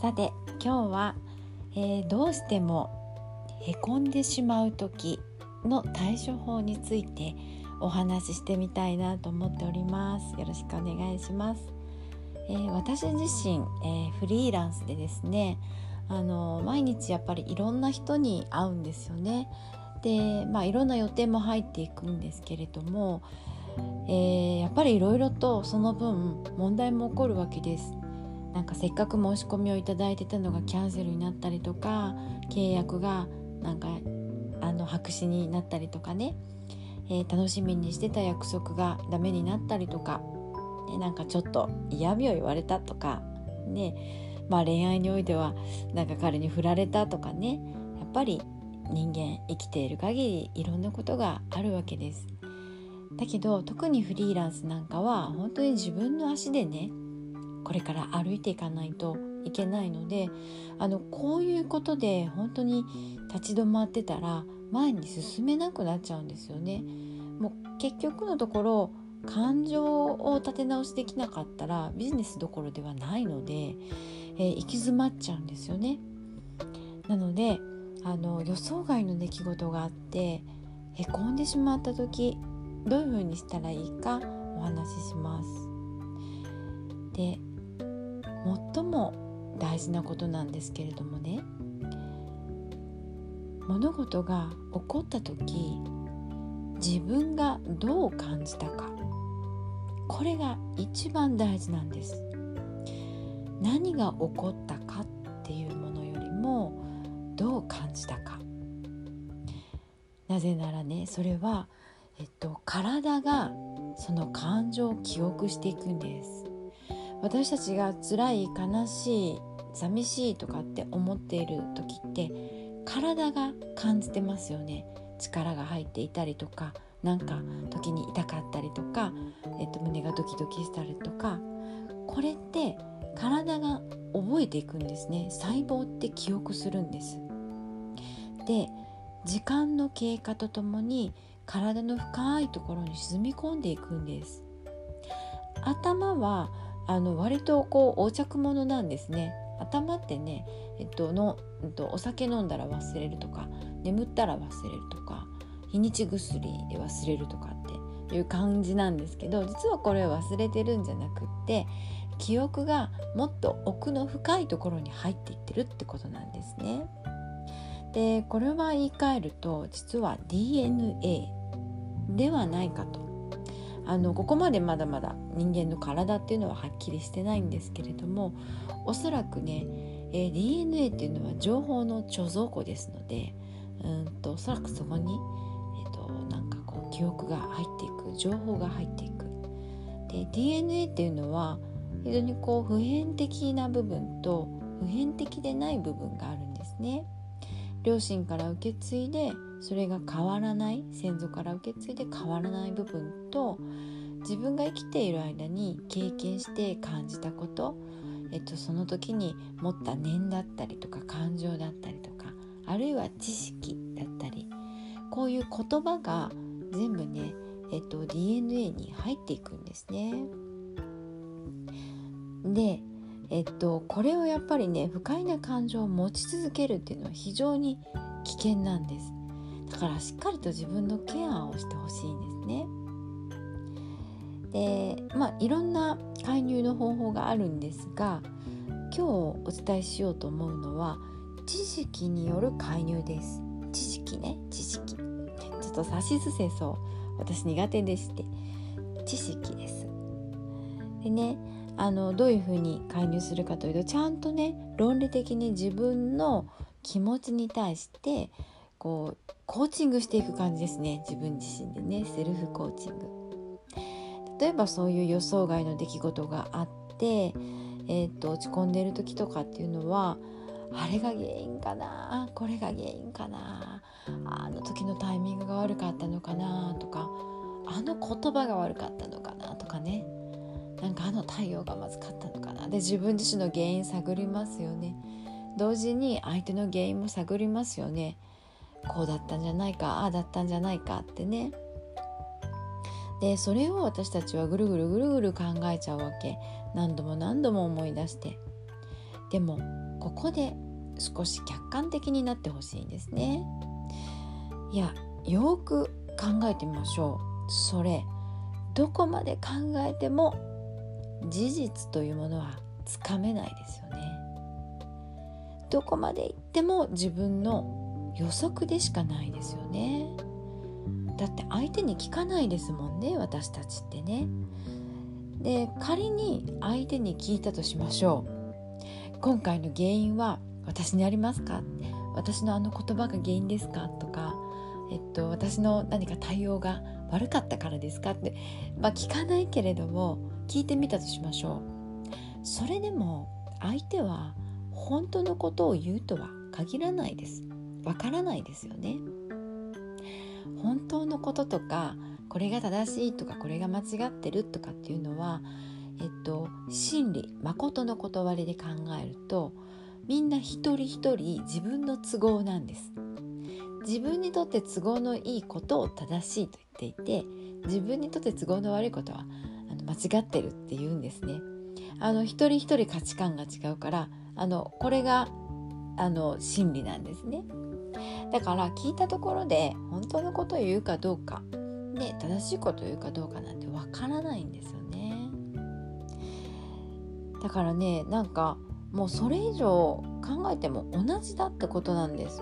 さて今日は、えー、どうしてもへこんでしまう時の対処法についてお話ししてみたいなと思っております。よろしくお願いします、えー、私自身、えー、フリーランスでですねあの毎日やっぱりいろんな人に会うんですよね。でまあいろんな予定も入っていくんですけれども、えー、やっぱりいろいろとその分問題も起こるわけです。なんかせっかく申し込みをいただいてたのがキャンセルになったりとか契約がなんかあの白紙になったりとかね、えー、楽しみにしてた約束がダメになったりとか、ね、なんかちょっと嫌味を言われたとか。ねまあ恋愛においてはなんか彼に振られたとかね。やっぱり人間生きている限りいろんなことがあるわけです。だけど特にフリーランスなんかは本当に自分の足でねこれから歩いていかないといけないのであのこういうことで本当に立ち止まってたら前に進めなくなっちゃうんですよね。もう結局のところ感情を立て直しできなかったらビジネスどころではないので、えー、行き詰まっちゃうんですよね。なのであの予想外の出来事があってへこんでしまった時どういうふうにしたらいいかお話しします。で最も大事なことなんですけれどもね。物事が起こった時自分がどう感じたか。これが一番大事なんです。何が起こったかっていうものよりもどう感じたか。なぜならねそれは、えっと、体がその感情を記憶していくんです。私たちが辛い悲しい寂しいとかって思っている時って体が感じてますよね。力が入っていたりとかなんか時に痛かったりとか、えっと、胸がドキドキしたりとか。これって体が覚えていくんですね。細胞って記憶するんです。で時間の経過とともに体の深いところに沈み込んでいくんです。頭はあの割とこう横着者なんですね頭ってね、えっとのえっと、お酒飲んだら忘れるとか眠ったら忘れるとか日にち薬で忘れるとかっていう感じなんですけど実はこれ忘れてるんじゃなくって記憶がもっと奥の深いところに入っていってるってことなんですね。でこれは言い換えると実は DNA ではないかとあのここまでまだまだ人間の体っていうのははっきりしてないんですけれどもおそらくね、えー、DNA っていうのは情報の貯蔵庫ですのでうんとおそらくそこに、えーと、なんかこう記憶が入っていく情報が入っていくで DNA っていうのは非常にこう普遍的な部分と普遍的でない部分があるんですね。両親から受け継いでそれが変わらない先祖から受け継いで変わらない部分と自分が生きている間に経験して感じたこと、えっと、その時に持った念だったりとか感情だったりとかあるいは知識だったりこういう言葉が全部ね、えっと、DNA に入っていくんですね。でえっと、これをやっぱりね不快な感情を持ち続けるっていうのは非常に危険なんですからしっかりと自分のケアをしてほしいんですね。でまあいろんな介入の方法があるんですが今日お伝えしようと思うのは知識による介入です。知識ね。知識。ちょっとさしすせそう。私苦手でして。知識です。でねあのどういうふうに介入するかというとちゃんとね論理的に自分の気持ちに対してこうコーチングしていく感じですね。自分自身でね。セルフコーチング。例えばそういう予想外の出来事があって、えー、っと落ち込んでる時とかっていうのはあれが原因かな？これが原因かな？あの時のタイミングが悪かったのかな？とかあの言葉が悪かったのかな？とかね。なんかあの対応がまずかったのかな？で自分自身の原因探りますよね。同時に相手の原因も探りますよね。こうだったんじゃないかああだったんじゃないかってね。でそれを私たちはぐるぐるぐるぐる考えちゃうわけ。何度も何度も思い出して。でもここで少し客観的になってほしいんですね。いやよく考えてみましょう。それどこまで考えても事実というものはつかめないですよね。どこまで行っても自分の予測でしかないですよね。だって相手に聞かないですもんね私たちってね。で仮に相手に聞いたとしましょう。今回の原因は私にありますか？私のあの言葉が原因ですか？とか、えっと、私の何か対応が悪かったからですか？って、まあ、聞かないけれども聞いてみたとしましょう。それでも相手は本当のことを言うとは限らないです。わからないですよね。本当のこととかこれが正しいとかこれが間違ってるとかっていうのはえっと真理誠の断りで考えるとみんな一人一人自分の都合なんです。自分にとって都合のいいことを正しいと言っていて自分にとって都合の悪いことはあの間違ってるって言うんですね。あの一人一人価値観が違うからあのこれがあの真理なんですね。だから聞いたところで本当のことを言うかどうかね、正しいことを言うかどうかなんてわからないんですよね。だからねなんかもうそれ以上考えても同じだってことなんです。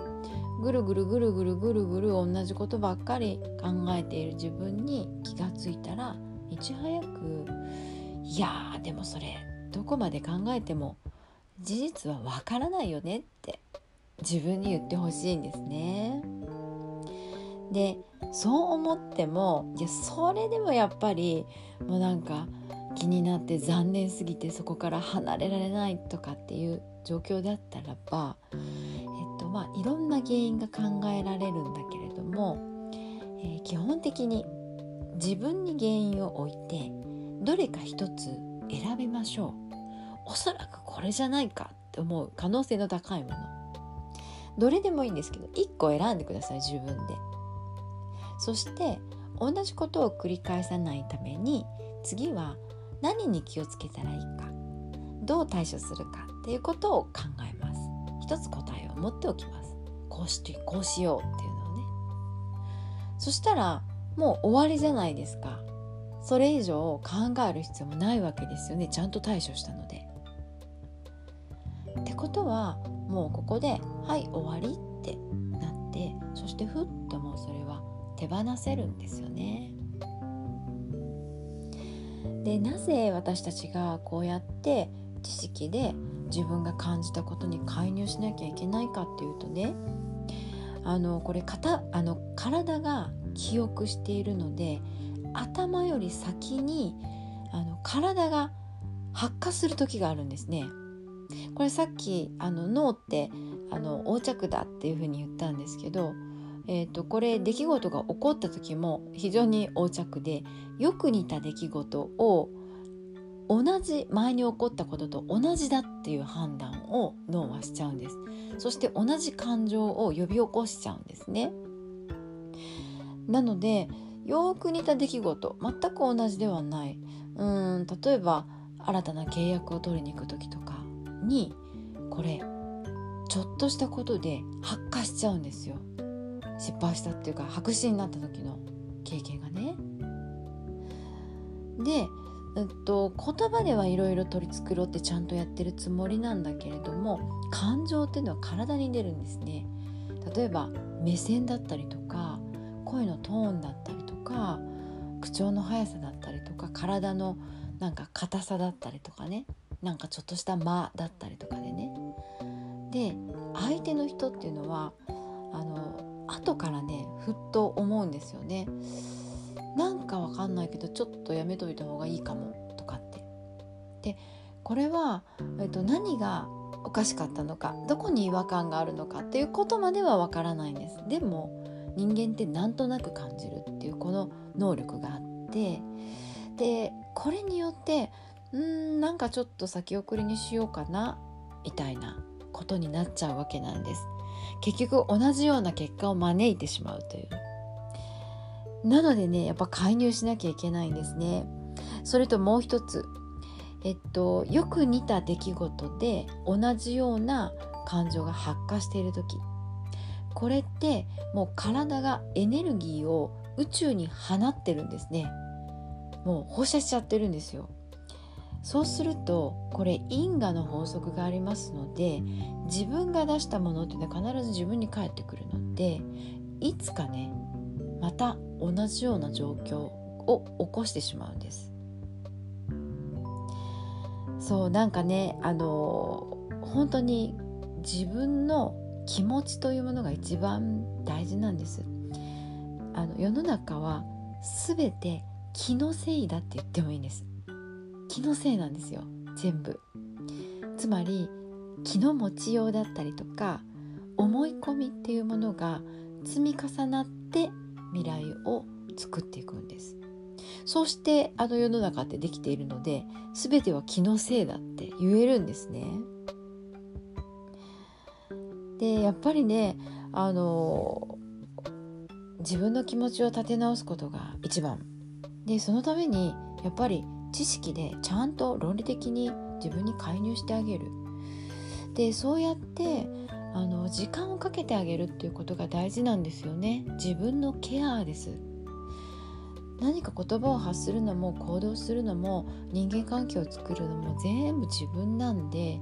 ぐるぐるぐるぐるぐるぐる同じことばっかり考えている自分に気がついたらいち早くいやでもそれどこまで考えても事実はわからないよねって自分に言ってほしいんですね。でそう思ってもいやそれでもやっぱりもうなんか気になって残念すぎてそこから離れられないとかっていう状況だったらば、えっとまあ、いろんな原因が考えられるんだけれども、えー、基本的に自分に原因を置いてどれか一つ選びましょうおそらくこれじゃないかって思う可能性の高いものどれでもいいんですけど1個選んでください自分で。そして同じことを繰り返さないために次は何に気をつけたらいいかどう対処するかっていうことを考えます。一つ答えを持っておきます。こうしてこうしようっていうのをね。そしたらもう終わりじゃないですか。それ以上考える必要もないわけですよね。ちゃんと対処したので。ってことはもうここで「はい終わり」ってなってそしてふっともうそれは手放せるんですよね。でなぜ私たちがこうやって知識で自分が感じたことに介入しなきゃいけないかっていうとねあのこれあの体が記憶しているので頭より先にあの体が発火する時があるんですね。これさっきあの脳ってあの横着だっていうふうに言ったんですけどえーと、これ出来事が起こった時も非常に横着でよく似た出来事を同じ前に起こったことと同じだっていう判断を脳はしちゃうんです。そして同じ感情を呼び起こしちゃうんですね。なのでよく似た出来事全く同じではない。うん例えば新たな契約を取りに行く時とかにこれちょっとしたことで発火しちゃうんですよ失敗したっていうか白紙になった時の経験がね。で、えっと、言葉ではいろいろ取り繕ってちゃんとやってるつもりなんだけれども感情っていうのは体に出るんですね。例えば目線だったりとか声のトーンだったりとか口調の速さだったりとか体のなんか硬さだったりとかねなんかちょっとした間だったりとかでね。で相手の人っていうのはあの後からねふっと思うんですよね。なんかわかんないけどちょっとやめといた方がいいかもとかって。でこれは、えっと、何がおかしかったのかどこに違和感があるのかっていうことまではわからないんです。でも人間ってなんとなく感じるっていうこの能力があって。でこれによってうんなんかちょっと先送りにしようかなみたいなことになっちゃうわけなんです。結局同じような結果を招いてしまうという。なのでねやっぱ介入しなきゃいけないんですね。それともう一つえっとよく似た出来事で同じような感情が発火している時。これってもう体がエネルギーを宇宙に放ってるんですね。もう放射しちゃってるんですよ。そうするとこれ因果の法則がありますので自分が出したものっていうのは必ず自分に返ってくるのでいつかねまた同じような状況を起こしてしまうんです。そうなんかねあの本当に自分の気持ちというものが一番大事なんです。あの世の中は全て気のせいだって言ってもいいんです。気のせいなんですよ。全部。つまり気の持ちようだったりとか思い込みっていうものが積み重なって未来を作っていくんです。そうしてあの世の中ってできているので全ては気のせいだって言えるんですね。でやっぱりねあの自分の気持ちを立て直すことが一番。でそのためにやっぱり知識でちゃんと論理的に自分に介入してあげる。でそうやってあの時間をかけてあげるっていうことが大事なんですよね。自分のケアです。何か言葉を発するのも行動するのも人間関係を作るのも全部自分なんで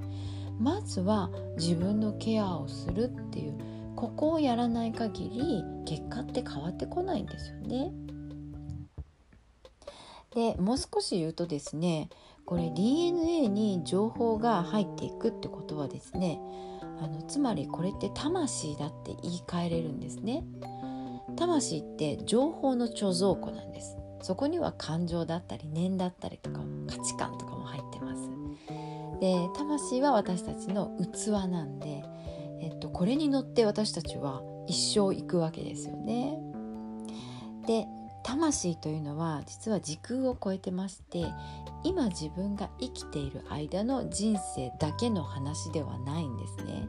まずは自分のケアをするっていうここをやらない限り結果って変わってこないんですよね。でもう少し言うとですねこれ DNA に情報が入っていくってことはですねあのつまりこれって魂だって言い換えれるんですね。魂って情報の貯蔵庫なんです。そこには感情だったり念だったりとか価値観とかも入ってます。で魂は私たちの器なんで、えっと、これに乗って私たちは一生行くわけですよね。で魂というのは実は時空を超えてまして今自分が生きている間の人生だけの話ではないんですね。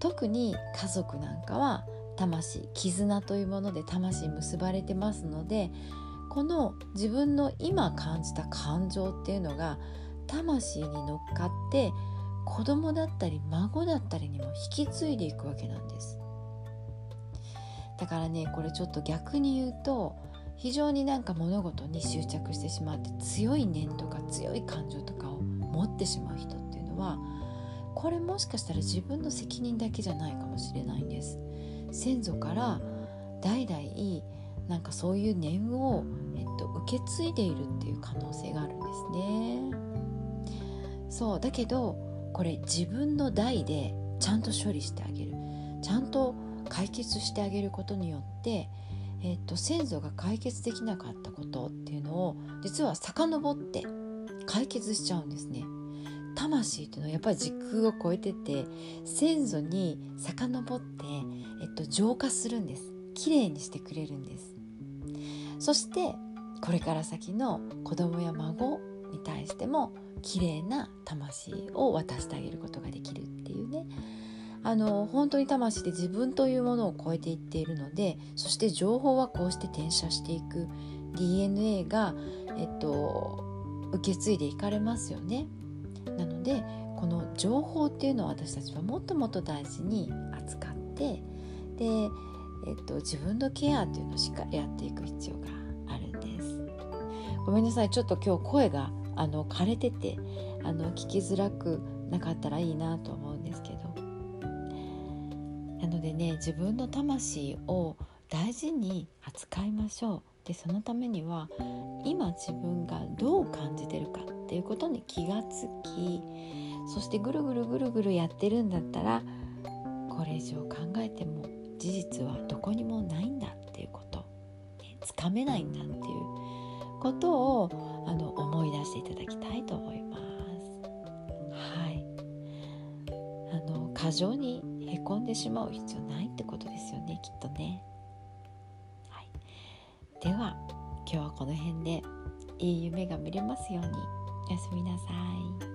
特に家族なんかは魂絆というもので魂結ばれてますのでこの自分の今感じた感情っていうのが魂に乗っかって子供だったり孫だったりにも引き継いでいくわけなんです。だからねこれちょっと逆に言うと非常になんか物事に執着してしまって強い念とか強い感情とかを持ってしまう人っていうのはこれもしかしたら自分の責任だけじゃないかもしれないんです。先祖から代々なんかそういう念を、えっと、受け継いでいるっていう可能性があるんですね。そうだけどこれ自分の代でちゃんと処理してあげる。ちゃんと解決してあげることによってえーと、先祖が解決できなかったことっていうのを実は遡って解決しちゃうんですね。魂っていうのはやっぱり時空を超えてて先祖に遡って、えっと、浄化するんです。きれいにしてくれるんです。そしてこれから先の子供や孫に対してもきれいな魂を渡してあげることができるっていうね。あの本当に魂で自分というものを超えていっているのでそして情報はこうして転写していく DNA が、えっと、受け継いでいかれますよね。なのでこの情報っていうのを私たちはもっともっと大事に扱ってで、えっと、自分のケアっていうのをしっかりやっていく必要があるんです。ごめんなさいちょっと今日声があの枯れててあの聞きづらくなかったらいいなと思うんですけどでね自分の魂を大事に扱いましょう。でそのためには今自分がどう感じてるかっていうことに気がつきそしてぐるぐるぐるぐるやってるんだったらこれ以上考えても事実はどこにもないんだっていうこと。つかめないんだっていうことをあの思い出していただきたいと思います。はい。あの過剰にへこんでしまう必要ないってことですよねきっとね。はい、では今日はこの辺でいい夢が見れますようにおやすみなさい。